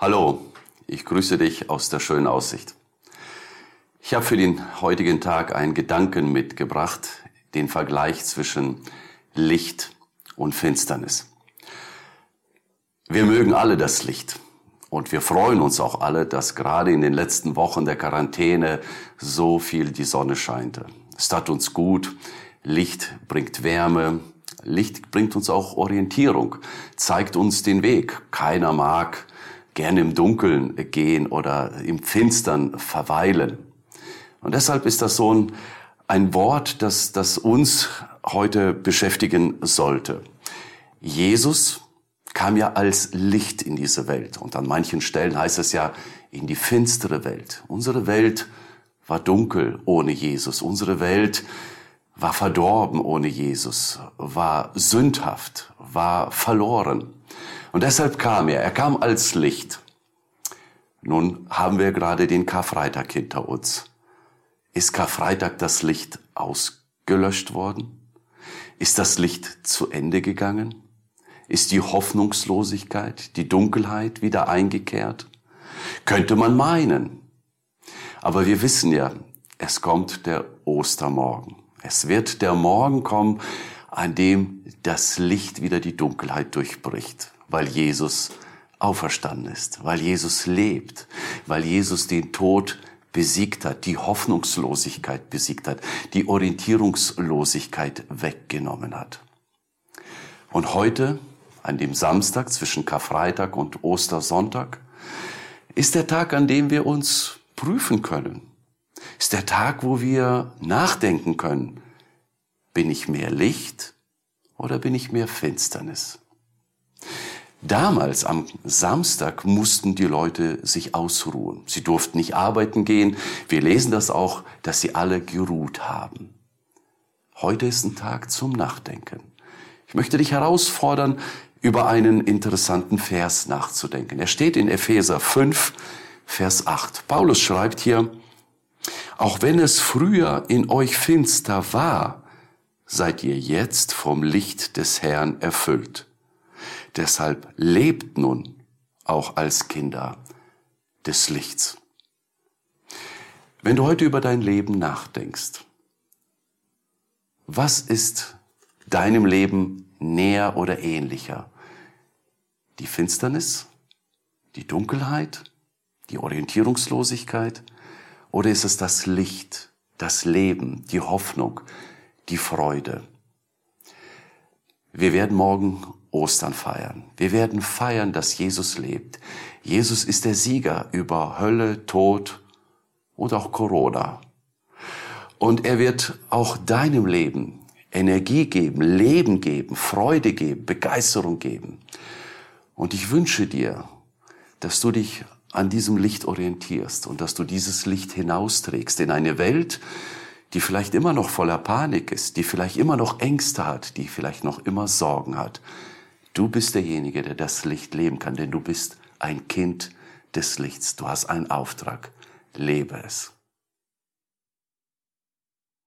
Hallo, ich grüße dich aus der schönen Aussicht. Ich habe für den heutigen Tag einen Gedanken mitgebracht, den Vergleich zwischen Licht und Finsternis. Wir mögen alle das Licht und wir freuen uns auch alle, dass gerade in den letzten Wochen der Quarantäne so viel die Sonne scheinte. Es tat uns gut, Licht bringt Wärme, Licht bringt uns auch Orientierung, zeigt uns den Weg. Keiner mag gerne im Dunkeln gehen oder im Finstern verweilen. Und deshalb ist das so ein, ein Wort, das, das uns heute beschäftigen sollte. Jesus kam ja als Licht in diese Welt. Und an manchen Stellen heißt es ja in die finstere Welt. Unsere Welt war dunkel ohne Jesus. Unsere Welt war verdorben ohne Jesus, war sündhaft, war verloren. Und deshalb kam er. Er kam als Licht. Nun haben wir gerade den Karfreitag hinter uns. Ist Karfreitag das Licht ausgelöscht worden? Ist das Licht zu Ende gegangen? Ist die Hoffnungslosigkeit, die Dunkelheit wieder eingekehrt? Könnte man meinen. Aber wir wissen ja, es kommt der Ostermorgen. Es wird der Morgen kommen, an dem das Licht wieder die Dunkelheit durchbricht weil Jesus auferstanden ist, weil Jesus lebt, weil Jesus den Tod besiegt hat, die Hoffnungslosigkeit besiegt hat, die Orientierungslosigkeit weggenommen hat. Und heute, an dem Samstag zwischen Karfreitag und Ostersonntag, ist der Tag, an dem wir uns prüfen können. Ist der Tag, wo wir nachdenken können, bin ich mehr Licht oder bin ich mehr Finsternis? Damals am Samstag mussten die Leute sich ausruhen. Sie durften nicht arbeiten gehen. Wir lesen das auch, dass sie alle geruht haben. Heute ist ein Tag zum Nachdenken. Ich möchte dich herausfordern, über einen interessanten Vers nachzudenken. Er steht in Epheser 5, Vers 8. Paulus schreibt hier, auch wenn es früher in euch finster war, seid ihr jetzt vom Licht des Herrn erfüllt. Deshalb lebt nun auch als Kinder des Lichts. Wenn du heute über dein Leben nachdenkst, was ist deinem Leben näher oder ähnlicher? Die Finsternis, die Dunkelheit, die Orientierungslosigkeit oder ist es das Licht, das Leben, die Hoffnung, die Freude? Wir werden morgen Ostern feiern. Wir werden feiern, dass Jesus lebt. Jesus ist der Sieger über Hölle, Tod und auch Corona. Und er wird auch deinem Leben Energie geben, Leben geben, Freude geben, Begeisterung geben. Und ich wünsche dir, dass du dich an diesem Licht orientierst und dass du dieses Licht hinausträgst in eine Welt, die vielleicht immer noch voller Panik ist, die vielleicht immer noch Ängste hat, die vielleicht noch immer Sorgen hat. Du bist derjenige, der das Licht leben kann, denn du bist ein Kind des Lichts. Du hast einen Auftrag. Lebe es.